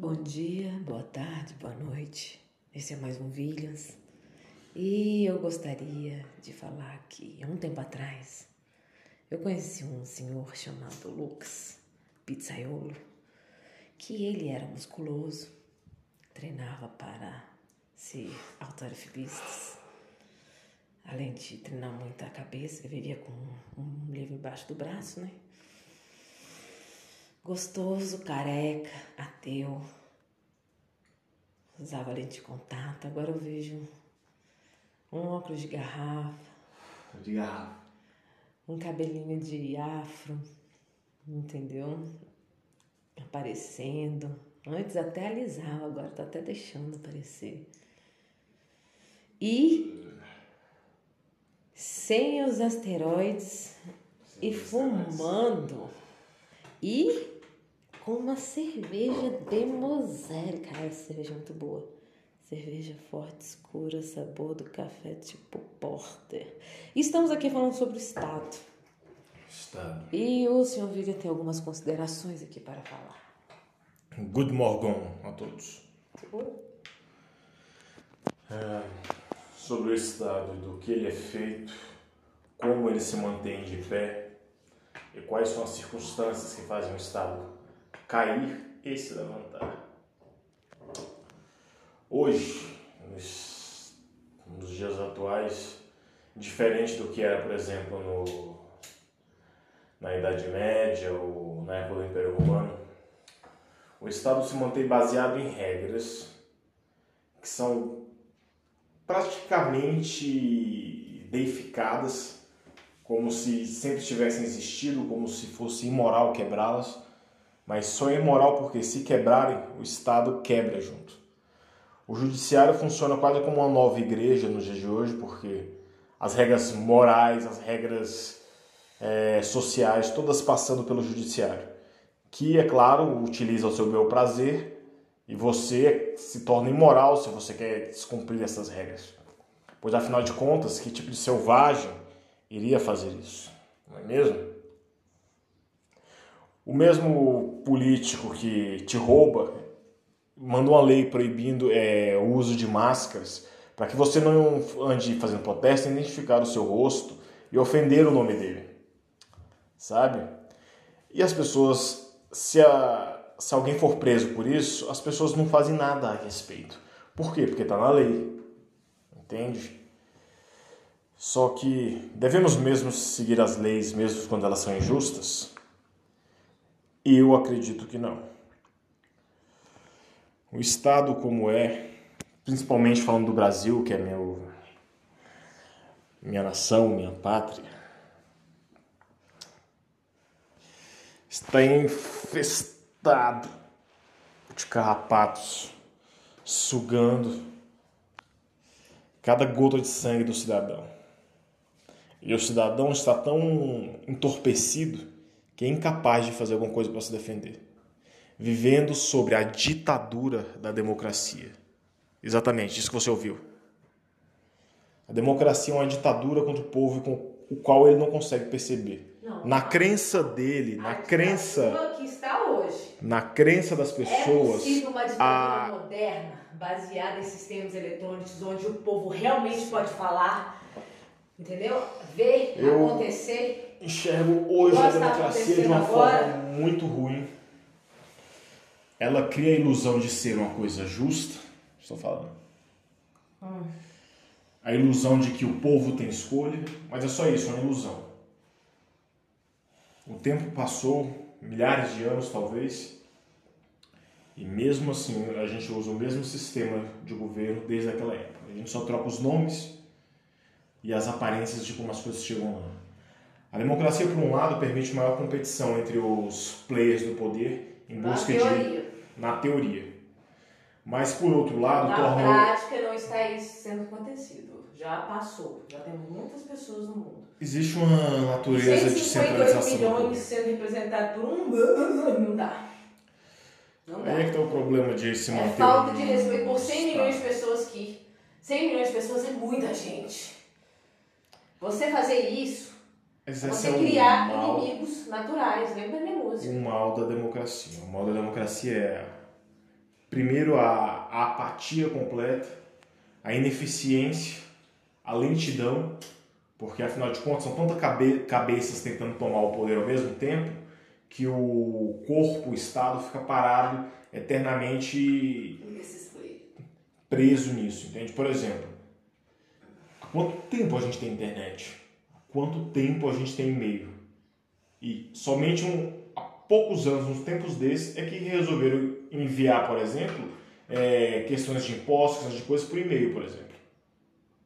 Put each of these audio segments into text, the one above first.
Bom dia, boa tarde, boa noite. Esse é mais um Williams. E eu gostaria de falar que há um tempo atrás eu conheci um senhor chamado Lucas Pizzaiolo, que ele era musculoso, treinava para ser autorifibistas. Além de treinar muito a cabeça, vivia com um livro embaixo do braço, né? Gostoso, careca, ateu. Usava lente de contato. Agora eu vejo um óculos de garrafa. De garrafa. Um cabelinho de afro. Entendeu? Aparecendo. Antes até alisava, agora tá até deixando aparecer. E sem os asteroides e fumando. E com uma cerveja de Moselle. Cara, essa cerveja é muito boa. Cerveja forte, escura, sabor do café tipo porter. E estamos aqui falando sobre o Estado. Estado. E o senhor Viga tem algumas considerações aqui para falar. Good morning a todos. É, sobre o Estado, do que ele é feito, como ele se mantém de pé e quais são as circunstâncias que fazem o Estado cair e se levantar. Hoje, nos, nos dias atuais, diferente do que era, por exemplo, no, na Idade Média ou na época do Império Romano, o Estado se mantém baseado em regras que são praticamente deificadas como se sempre tivessem existido, como se fosse imoral quebrá-las, mas só é imoral porque se quebrarem, o Estado quebra junto. O judiciário funciona quase como uma nova igreja nos dias de hoje, porque as regras morais, as regras é, sociais, todas passando pelo judiciário, que, é claro, utiliza o seu bel prazer e você se torna imoral se você quer descumprir essas regras. Pois, afinal de contas, que tipo de selvagem iria fazer isso, não é mesmo? O mesmo político que te rouba manda uma lei proibindo é, o uso de máscaras para que você não ande fazendo protesto, identificar o seu rosto e ofender o nome dele, sabe? E as pessoas, se, a, se alguém for preso por isso, as pessoas não fazem nada a respeito. Por quê? Porque está na lei, entende? Só que devemos mesmo seguir as leis, mesmo quando elas são injustas? Eu acredito que não. O Estado como é, principalmente falando do Brasil, que é meu, minha nação, minha pátria, está infestado de carrapatos, sugando cada gota de sangue do cidadão. E o cidadão está tão entorpecido que é incapaz de fazer alguma coisa para se defender. Vivendo sobre a ditadura da democracia. Exatamente, isso que você ouviu. A democracia é uma ditadura contra o povo com o qual ele não consegue perceber. Não. Na crença dele, na crença, que está hoje. na crença das É pessoas, possível uma ditadura a moderna, baseada em sistemas eletrônicos, onde o povo realmente pode falar, entendeu? Ver Eu- acontecer. enxergo hoje a democracia de uma agora. forma muito ruim. Ela cria a ilusão de ser uma coisa justa, estou falando. A ilusão de que o povo tem escolha, mas é só isso, é uma ilusão. O tempo passou, milhares de anos talvez, e mesmo assim a gente usa o mesmo sistema de governo desde aquela época. A gente só troca os nomes e as aparências de como as coisas chegam lá. A democracia, por um lado, permite maior competição entre os players do poder em Na busca de. teoria. na teoria. Mas, por outro lado, Na torna. prática não está isso sendo acontecido. Já passou. Já tem muitas pessoas no mundo. Existe uma natureza de 158 centralização. milhões sendo representados por um. Não dá. Não dá. Aí é que tá o problema de se É manter. falta de respeito por 100 Estado. milhões de pessoas que. 100 milhões de pessoas é muita gente. Você fazer isso é você é o criar mal, inimigos naturais. Lembra da minha música. o mal da democracia. O mal da democracia é Primeiro, a, a apatia completa, a ineficiência, a lentidão, porque afinal de contas são tantas cabe cabeças tentando tomar o poder ao mesmo tempo que o corpo, o Estado, fica parado eternamente preso nisso, entende? Por exemplo, quanto tempo a gente tem internet? Quanto tempo a gente tem e-mail? E somente um, há poucos anos, uns tempos desses, é que resolveram enviar, por exemplo, é, questões de impostos, questões de coisas por e-mail, por exemplo.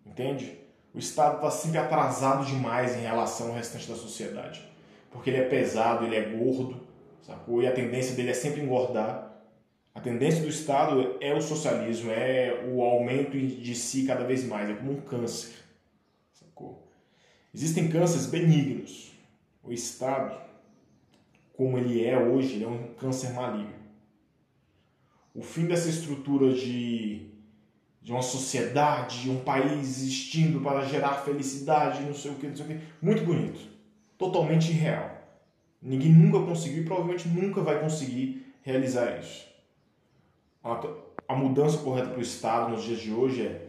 Entende? O Estado está sempre atrasado demais em relação ao restante da sociedade. Porque ele é pesado, ele é gordo, sacou? E a tendência dele é sempre engordar. A tendência do Estado é o socialismo, é o aumento de si cada vez mais, é como um câncer. Sacou? Existem cânceres benignos. O Estado, como ele é hoje, ele é um câncer maligno. O fim dessa estrutura de, de uma sociedade, um país existindo para gerar felicidade, não sei o que, não sei o que, muito bonito. Totalmente irreal. Ninguém nunca conseguiu e provavelmente nunca vai conseguir realizar isso a mudança correta para o Estado nos dias de hoje é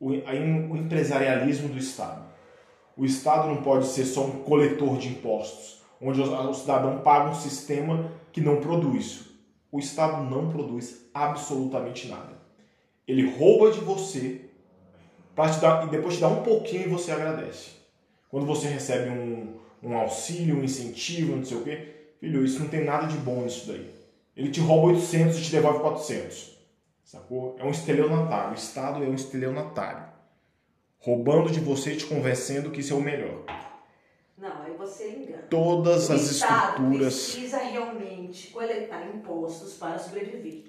o, o empresarialismo do Estado. O Estado não pode ser só um coletor de impostos, onde o cidadão paga um sistema que não produz. O Estado não produz absolutamente nada. Ele rouba de você te dar, e depois te dá um pouquinho e você agradece. Quando você recebe um, um auxílio, um incentivo, não sei o quê, filho, isso não tem nada de bom nisso daí. Ele te rouba 800 e te devolve 400. Sacou? É um estelionatário. O Estado é um estelionatário. Roubando de você e te convencendo que isso é o melhor. Não, aí você engana. Todas o as Estado estruturas. precisa realmente coletar impostos para sobreviver.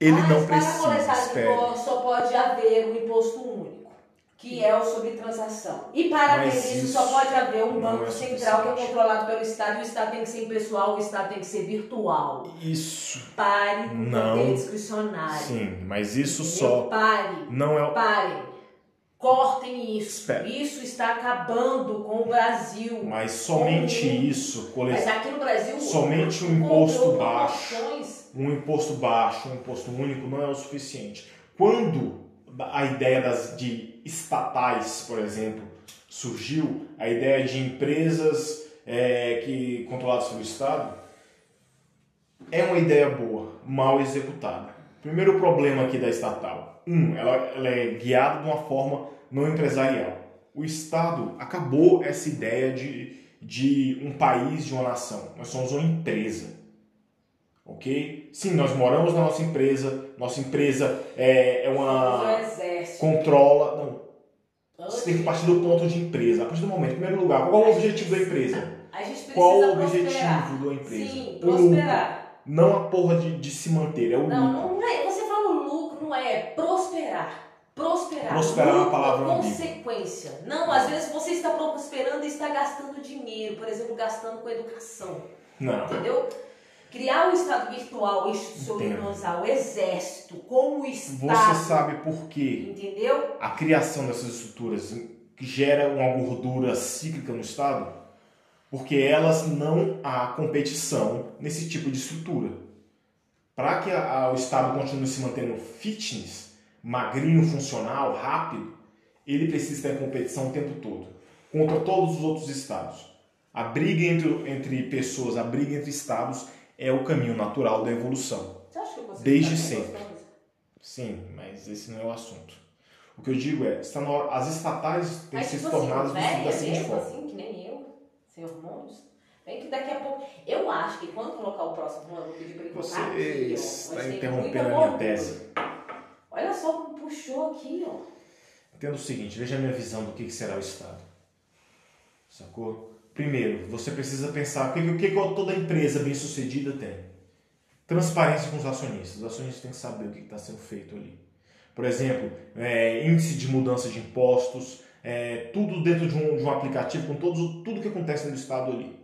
Ele Mas não para precisa. coletar Espere. impostos só pode haver um imposto único, que é o sobre transação. E para Mas ter isso, só pode haver um banco é central que é controlado pelo Estado, e o Estado tem que ser impessoal, o Estado tem que ser virtual. Isso. Pare com Não. poder discricionário. Sim, mas isso Entendeu? só Pare. não é o. Parem. Cortem isso. Espera. Isso está acabando com o Brasil. Mas somente Com- isso, cole- Mas aqui no Brasil, Somente um imposto proporções- um imposto baixo, um imposto único não é o suficiente. Quando a ideia das, de estatais, por exemplo, surgiu, a ideia de empresas é, que controladas pelo Estado, é uma ideia boa, mal executada. Primeiro problema aqui da estatal. Um, ela, ela é guiada de uma forma não empresarial. O Estado acabou essa ideia de, de um país, de uma nação. Nós somos uma empresa. Ok? Sim, nós moramos na nossa empresa. Nossa empresa é, é o uma. controla. Não, você tem que partir do ponto de empresa. A partir do momento, em primeiro lugar, qual o objetivo da empresa? A gente precisa Qual o prosperar. objetivo da empresa? Sim, O prosperar. Não a porra de, de se manter, é o Não, lucro. não é. Você fala lucro, não é. Prosperar. Prosperar. Prosperar é uma Lucro palavra consequência. Não, às vezes você está prosperando e está gastando dinheiro, por exemplo, gastando com educação. Não. Entendeu? Criar o Estado virtual, institucionalizar o exército como Estado. Você sabe por quê? Entendeu? A criação dessas estruturas que gera uma gordura cíclica no Estado? Porque elas não há competição nesse tipo de estrutura. Para que a- a- o Estado continue se mantendo fitness, magrinho, funcional, rápido, ele precisa estar em competição o tempo todo contra todos os outros estados. A briga entre, entre pessoas, a briga entre estados é o caminho natural da evolução. Você acha que eu consigo Desde sempre. Sim, mas esse não é o assunto. O que eu digo é, está na hora, as estatais têm que ser tipo assim, tornadas do- velha da seguinte forma. assim, que nem eu, sem hormônios. Bem que daqui a pouco. Eu acho que quando colocar o próximo hormônio, eu vou pedir pra ele colocar Você aqui, ó. está tem interrompendo a minha tese. Olha só como puxou aqui, ó. Entenda o seguinte, veja a minha visão do que será o Estado. Sacou? Primeiro, você precisa pensar o que, o que toda empresa bem sucedida tem. Transparência com os acionistas. Os acionistas têm que saber o que está sendo feito ali. Por exemplo, é, índice de mudança de impostos, é, tudo dentro de um, de um aplicativo com todos, tudo que acontece no Estado ali.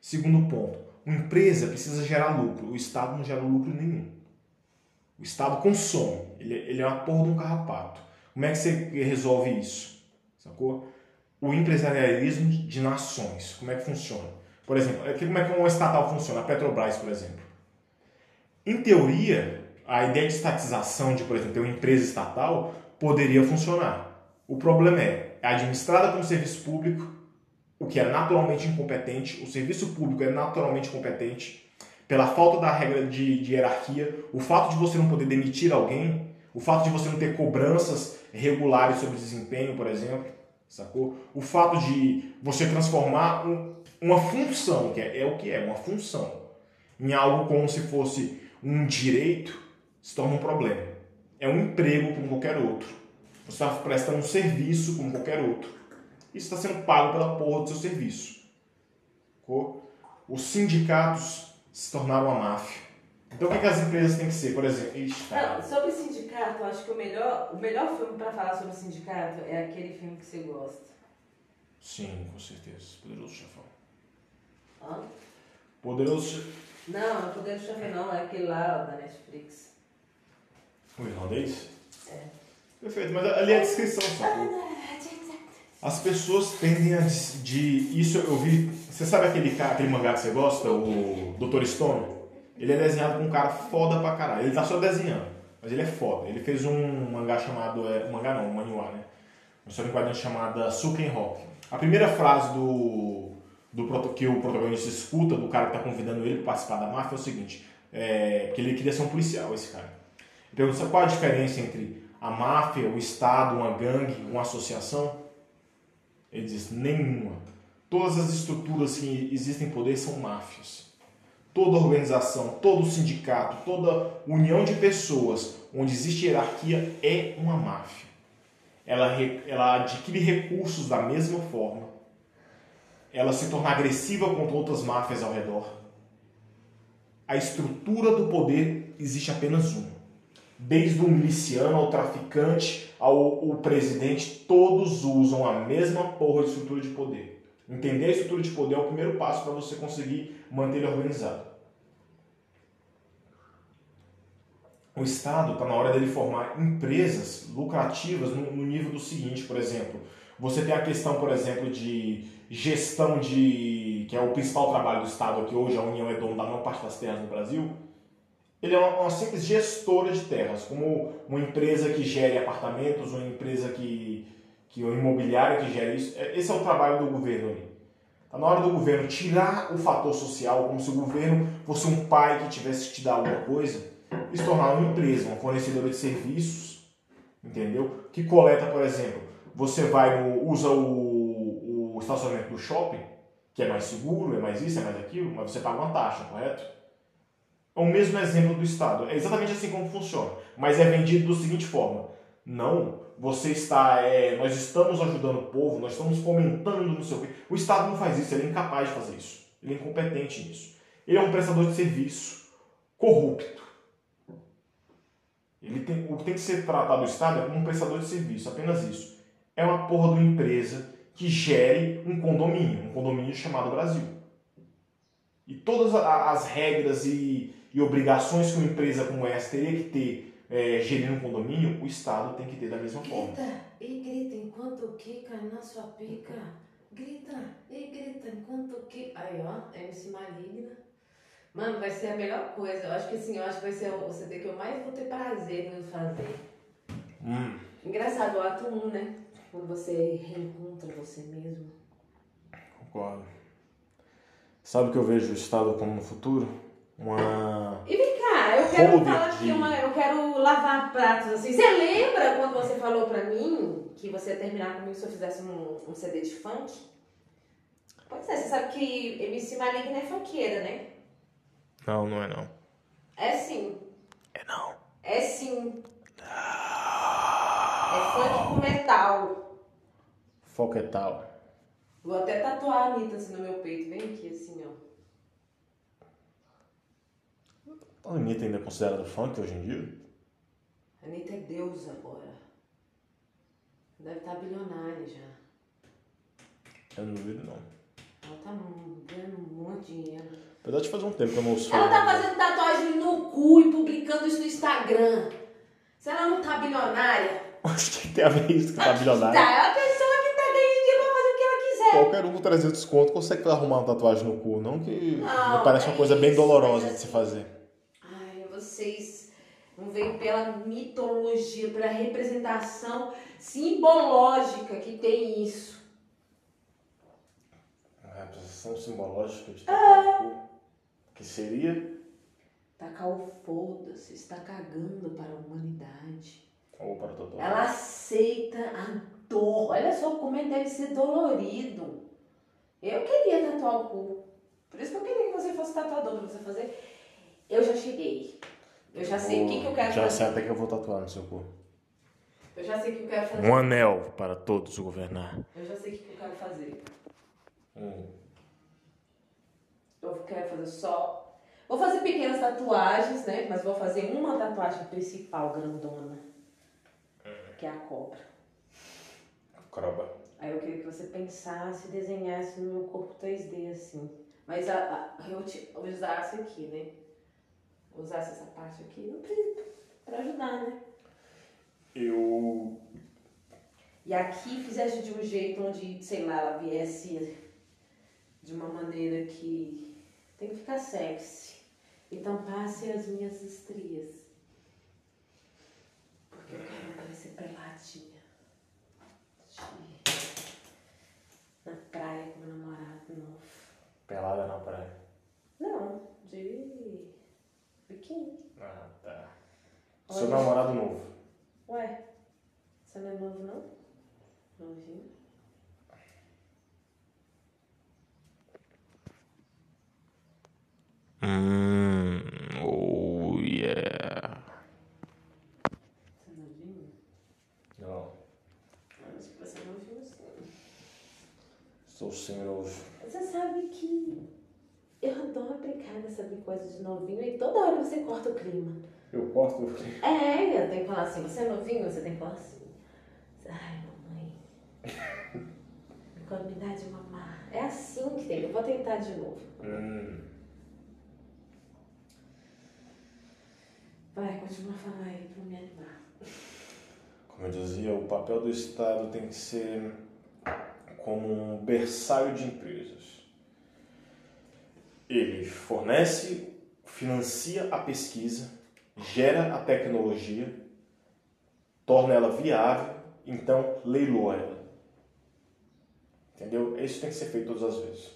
Segundo ponto, uma empresa precisa gerar lucro. O Estado não gera lucro nenhum. O Estado consome. Ele, ele é uma porra de um carrapato. Como é que você resolve isso? Sacou? O empresarialismo de nações. Como é que funciona? Por exemplo, aqui como é que uma estatal funciona? A Petrobras, por exemplo. Em teoria, a ideia de estatização de, por exemplo, ter uma empresa estatal poderia funcionar. O problema é, é administrada como serviço público, o que é naturalmente incompetente, o serviço público é naturalmente competente, pela falta da regra de, de hierarquia, o fato de você não poder demitir alguém, o fato de você não ter cobranças regulares sobre desempenho, por exemplo, sacou? O fato de você transformar um, uma função, que é, é o que é, uma função, em algo como se fosse um direito, se torna um problema. É um emprego como qualquer outro. Você está prestando um serviço como qualquer outro. E está sendo pago pela porra do seu serviço. Os sindicatos se tornaram uma máfia. Então o que, que as empresas têm que ser? Por exemplo, Não, sobre sindicato, eu acho que o melhor, o melhor filme para falar sobre sindicato é aquele filme que você gosta. Sim, com certeza. Poderoso Chefão. Hã? Poderoso Não, não Poderoso Chefão não, é aquele lá da Netflix. O irlandês? É. Perfeito, mas ali é a descrição, sacou? As pessoas tendem a de, Isso eu vi. Você sabe aquele, aquele mangá que você gosta, o Dr. Stone? Ele é desenhado por um cara foda pra caralho. Ele tá só desenhando, mas ele é foda. Ele fez um mangá chamado. É, um mangá não, um manhwa, né? Uma história em quadrinhos chamada Suken Rock. A primeira frase do, do que o protagonista escuta do cara que tá convidando ele para participar da máfia é o seguinte: é, que ele queria ser um policial, esse cara. Ele pergunta "Sabe qual a diferença entre a máfia, o Estado, uma gangue, uma associação? Ele diz: nenhuma. Todas as estruturas que existem em poder são máfias. Toda organização, todo sindicato, toda união de pessoas onde existe hierarquia é uma máfia. Ela, ela adquire recursos da mesma forma. Ela se torna agressiva contra outras máfias ao redor. A estrutura do poder existe apenas uma desde o miliciano ao traficante ao o presidente, todos usam a mesma porra de estrutura de poder. Entender a estrutura de poder é o primeiro passo para você conseguir manter ele organizado. O Estado está na hora dele formar empresas lucrativas no, no nível do seguinte, por exemplo, você tem a questão, por exemplo, de gestão de. que é o principal trabalho do Estado aqui hoje, a União é dona da maior parte das terras no Brasil. Ele é uma, uma simples gestora de terras, como uma empresa que gere apartamentos, uma empresa que, que uma imobiliária que gere isso. É- Esse é o trabalho do governo ali. Está na hora do governo tirar o fator social, como se o governo fosse um pai que tivesse que te dar alguma coisa, e se tornar uma empresa, uma fornecedora de serviços, entendeu? Que coleta, por exemplo, você vai usa o, o estacionamento do shopping, que é mais seguro, é mais isso, é mais aquilo, mas você paga uma taxa, correto? É o mesmo exemplo do Estado. É exatamente assim como funciona. Mas é vendido da seguinte forma: não, você está, é, nós estamos ajudando o povo, nós estamos fomentando não sei o quê. O Estado não faz isso, ele é incapaz de fazer isso. Ele é incompetente nisso. Ele é um prestador de serviço corrupto. Ele tem, o que tem que ser tratado do Estado é como um prestador de serviço, apenas isso. É uma porra de uma empresa que gere um condomínio, um condomínio chamado Brasil. E todas as regras e, e obrigações que uma empresa como essa teria que ter é, gerindo um condomínio, o Estado tem que ter da mesma forma. Grita e grita enquanto quica na sua pica. Grita e grita enquanto quica. Aí, ó, MC Maligna. Mano, vai ser a melhor coisa. Eu acho que assim, eu acho que vai ser o CD que eu mais vou ter prazer em fazer. Hum, Engraçado, o ato 1, né? Quando você reencontra você mesmo. concordo. Sabe o que eu vejo o Estado como no futuro? Uma. E vem eu quero falar aqui de- uma. Eu quero lavar pratos assim. Você lembra quando você falou pra mim que você ia terminar comigo se eu fizesse um, um CD de funk? Pois é, você sabe que MC Maligna é funkeira, né? Não, não é não. É sim. É não. É sim. É funk com metal. Foquetal. Vou até tatuar a Anitta assim no meu peito. Vem aqui, assim, ó. A Anitta ainda é considerada funk hoje em dia? A Anitta é deusa agora. Deve estar bilionária já. Eu não duvido não. Ela tá ganhando um monte de dinheiro. Apesar de fazer um tempo que eu não ouço Ela tá fazendo tatuagem no cu e publicando isso no Instagram. Se ela não tá bilionária, Acho que tem a ver isso que tá bilionário. tá, é a pessoa que tá ganhando dinheiro pra fazer o que ela quiser. Qualquer um com 300 conto consegue arrumar uma tatuagem no cu, não que Não, parece uma é coisa bem isso, dolorosa mas de se assim- fazer. Vocês não veem pela mitologia, pela representação simbológica que tem isso. A representação simbológica de tacar o cu, que seria Tacar o foda-se, está cagando para a humanidade. ou para o. Ela aceita a dor. Olha só como é deve ser dolorido. Eu queria tatuar o cu. Por isso que eu queria que você fosse tatuador pra você fazer. Eu já cheguei. Eu já sei o que, que eu quero Já fazer. sei até que eu vou tatuar no seu cu. Eu já sei o que eu quero fazer. Um anel para todos governar. Eu já sei o que eu quero fazer. Hum. Eu quero fazer só. Vou fazer pequenas tatuagens, né? Mas vou fazer uma tatuagem principal, grandona. Que é a cobra. Croba. Aí eu queria que você pensasse e desenhasse no meu corpo 3D assim. Mas a, a, eu te- usasse aqui, né? Usasse essa parte aqui pra ajudar, né? Eu. E aqui fizesse de um jeito onde, sei lá, ela viesse de uma maneira que tem que ficar sexy. E tampasse as minhas estrias. Porque eu quero aparecer peladinha. De- Na praia com meu namorado novo. Pelada na praia. Não, de Ah, tá. Olha. Seu namorado novo. Ué, você não é novo não? Novinho? Hum. Oh yeah. Você é novinho? Não. Acho que você é novinho sim. Sou sem novo. Você sabe que eu adoro brincar nessa coisa de novinho e toda hora você corta o clima. Eu corto. É, eu tenho que falar assim, você é novinho, você tem que falar assim. Ai, mamãe. Quando me dá de mamar. É assim que tem, eu vou tentar de novo. Hum. Vai, continua a falar aí pra me animar. Como eu dizia, o papel do Estado tem que ser como um berçário de empresas. Ele fornece, financia a pesquisa, gera a tecnologia, torna ela viável, então leiloa ela. Entendeu? Isso tem que ser feito todas as vezes.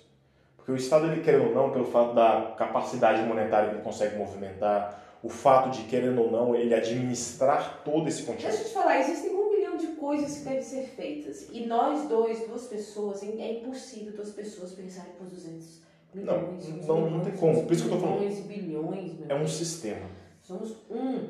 Porque o Estado, ele querendo ou não, pelo fato da capacidade monetária que ele consegue movimentar, o fato de, querendo ou não, ele administrar todo esse continente. Deixa eu te falar, existem um milhão de coisas que devem ser feitas. E nós dois, duas pessoas, é impossível duas pessoas pensarem por 200 Não, não- não tem como. Por isso que eu tô falando. Bilhões e bilhões, meu É um sistema. Somos um.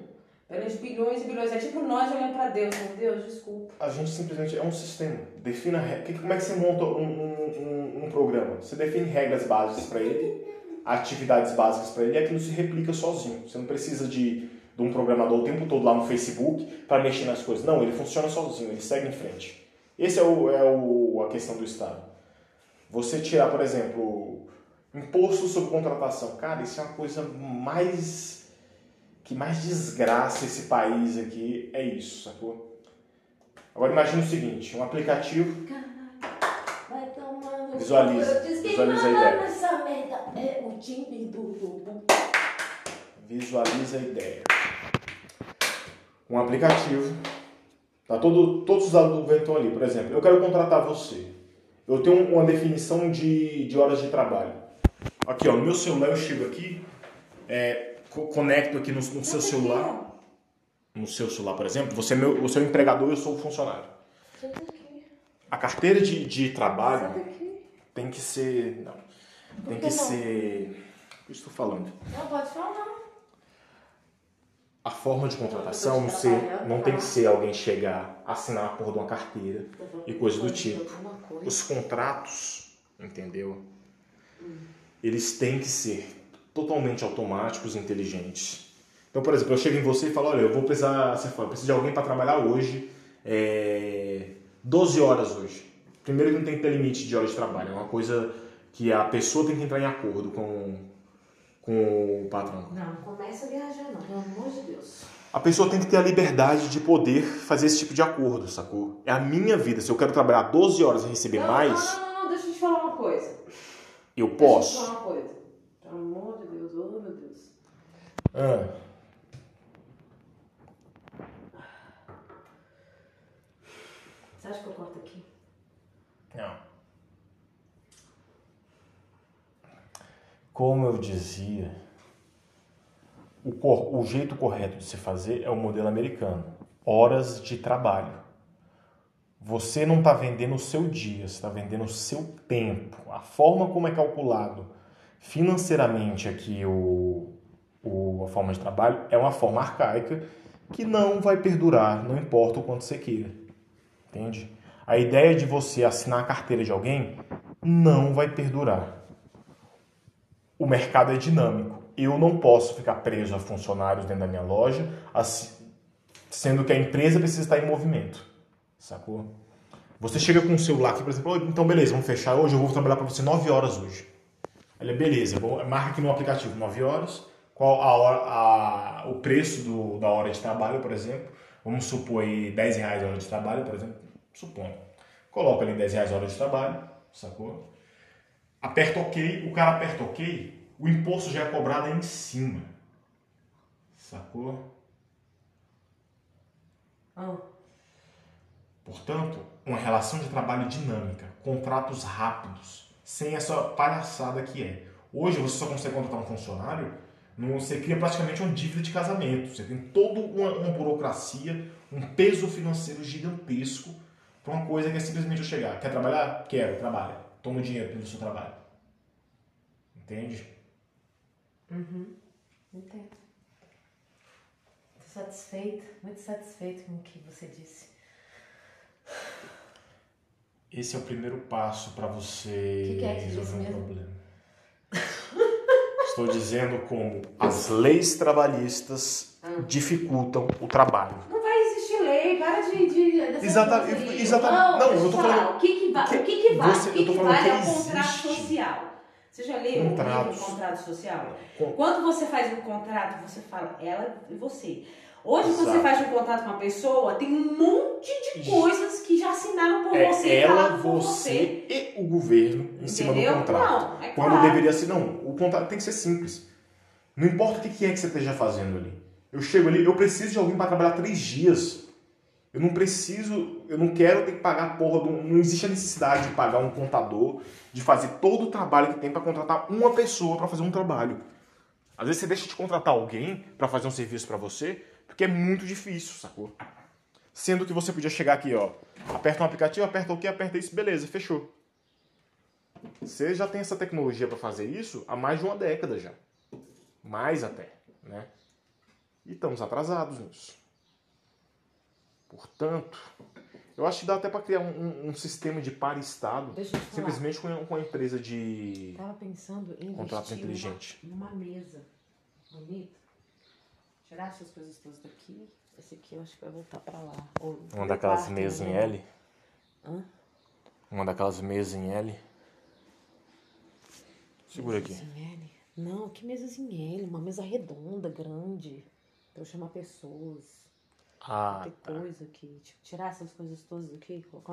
Perante bilhões e bilhões. É tipo nós olhando pra Deus. Meu Deus, desculpa. A gente simplesmente é um sistema. Defina re- que- como é que você monta um, um- um- programa. Você define regras básicas para ele, atividades básicas para ele, e aquilo se replica sozinho. Você não precisa de, de um programador o tempo todo lá no Facebook para mexer nas coisas. Não, ele funciona sozinho, ele segue em frente. Esse é, o, é o, a questão do Estado. Você tirar, por exemplo, imposto sobre contratação. Cara, isso é uma coisa mais que mais desgraça esse país aqui. É isso, sacou? Agora imagine o seguinte, um aplicativo. Visualiza, visualiza a ideia. é. Visualiza a ideia. Um aplicativo. Tá todo, todos os dados do governo estão ali. Por exemplo, eu quero contratar você. Eu tenho uma definição de, de horas de trabalho. Aqui, ó, no meu celular eu chego aqui, é, co- conecto aqui no, no seu celular. No seu celular, por exemplo, você é, meu, você é o empregador e eu sou o funcionário. A carteira de, de trabalho tem que ser. Não. Tem que ser. O que eu estou falando? Não, pode falar. A forma de contratação não, ser, não tem tá? que ser alguém chegar, assinar a porra de uma carteira e coisa do tipo. Os contratos, entendeu? Eles têm que ser totalmente automáticos e inteligentes. Então, por exemplo, eu chego em você e falo, olha, eu vou precisar, você fala, eu preciso de alguém para trabalhar hoje, é, 12 horas hoje. Primeiro que não tem que ter limite de horas de trabalho, é uma coisa que a pessoa tem que entrar em acordo com, com o patrão. Não, não começa a viajar não, pelo amor de Deus. A pessoa tem que ter a liberdade de poder fazer esse tipo de acordo, sacou? É a minha vida. Se eu quero trabalhar 12 horas e receber não, mais, Não, não, não, deixa eu te falar uma coisa. Eu posso. Deixa eu falar uma coisa. Pelo amor de Deus, oh meu Deus. Ah. Você acha que eu corto aqui? Não. Como eu dizia, o, cor, o jeito correto de se fazer é o modelo americano: horas de trabalho. Você não está vendendo o seu dia, você está vendendo o seu tempo. A forma como é calculado financeiramente aqui o, o- a forma de trabalho é uma forma arcaica que não vai perdurar, não importa o quanto você queira. Entende? A ideia de você assinar a carteira de alguém não vai perdurar. O mercado é dinâmico. Eu não posso ficar preso a funcionários dentro da minha loja, sendo que a empresa precisa estar em movimento. Sacou? Você chega com um celular aqui, por exemplo, "Ô, então beleza, vamos fechar hoje, eu vou trabalhar para você 9 horas hoje. Ele é beleza, vou- marca aqui no aplicativo 9 horas, qual a hora, a- o preço do- da hora de trabalho, por exemplo. Vamos supor aí 10 reais a hora de trabalho, por exemplo. Suponho. Coloca ali 10 reais a hora de trabalho, sacou? Aperta OK, o cara aperta OK, o imposto já é cobrado aí em cima. Sacou? Ah, Portanto, uma relação de trabalho dinâmica, contratos rápidos, sem essa palhaçada que é. Hoje você só consegue contratar um funcionário, você cria praticamente uma dívida de casamento. Você tem toda uma, uma burocracia, um peso financeiro gigantesco para uma coisa que é simplesmente eu chegar. Quer trabalhar? Quero, trabalha. Toma o dinheiro pelo seu trabalho. Entende? entendo. Tô satisfeita, muito satisfeita com o que você disse. Esse é o primeiro passo para você Que que é resolver um mesmo? problema. Estou dizendo como as leis trabalhistas Ah. dificultam o trabalho. Não vai existir lei, para de. de dessas Exata- coisas aí. exatamente. Não, Não, eu falar, falando- O que que, va- que- o que, que vale? você- o que, que vale que é o contrato social. Você já leu o Contrato Social? Com- Quando você faz um contrato, você fala ela e você. Hoje, quando Exato. você faz um contrato com uma pessoa, tem um monte de coisas que já assinaram por É você ela, você. você e o governo em cima do Entendeu? contrato. Não, é Quando claro. deveria ser, não, o contrato tem que ser simples. Não importa o que é que você esteja fazendo ali. Eu chego ali, eu preciso de alguém para trabalhar três dias. Eu não preciso, eu não quero ter que pagar a porra do. Não existe a necessidade de pagar um contador, de fazer todo o trabalho que tem para contratar uma pessoa para fazer um trabalho. Às vezes você deixa de contratar alguém para fazer um serviço para você, porque é muito difícil, sacou? Sendo que você podia chegar aqui, ó, aperta um aplicativo, aperta o que, aperta isso, beleza, fechou. Você já tem essa tecnologia para fazer isso há mais de uma década já. Mais até, né? E estamos atrasados nisso. Portanto, eu acho que dá até para criar um, um- sistema de par-estado, simplesmente com, com a empresa de Tava pensando em contrato inteligente. Numa, numa mesa bonita. Tirar essas coisas todas daqui. Esse aqui eu acho que vai voltar pra lá. Ou Uma daquelas mesas em né? L. Hã? Uma daquelas mesas em L. Segura aqui. Mesas em L? Não, que mesas em L? Uma mesa redonda, grande. Pra eu chamar pessoas. Ah, ter coisa aqui. Tipo, tirar essas coisas todas daqui. Colocar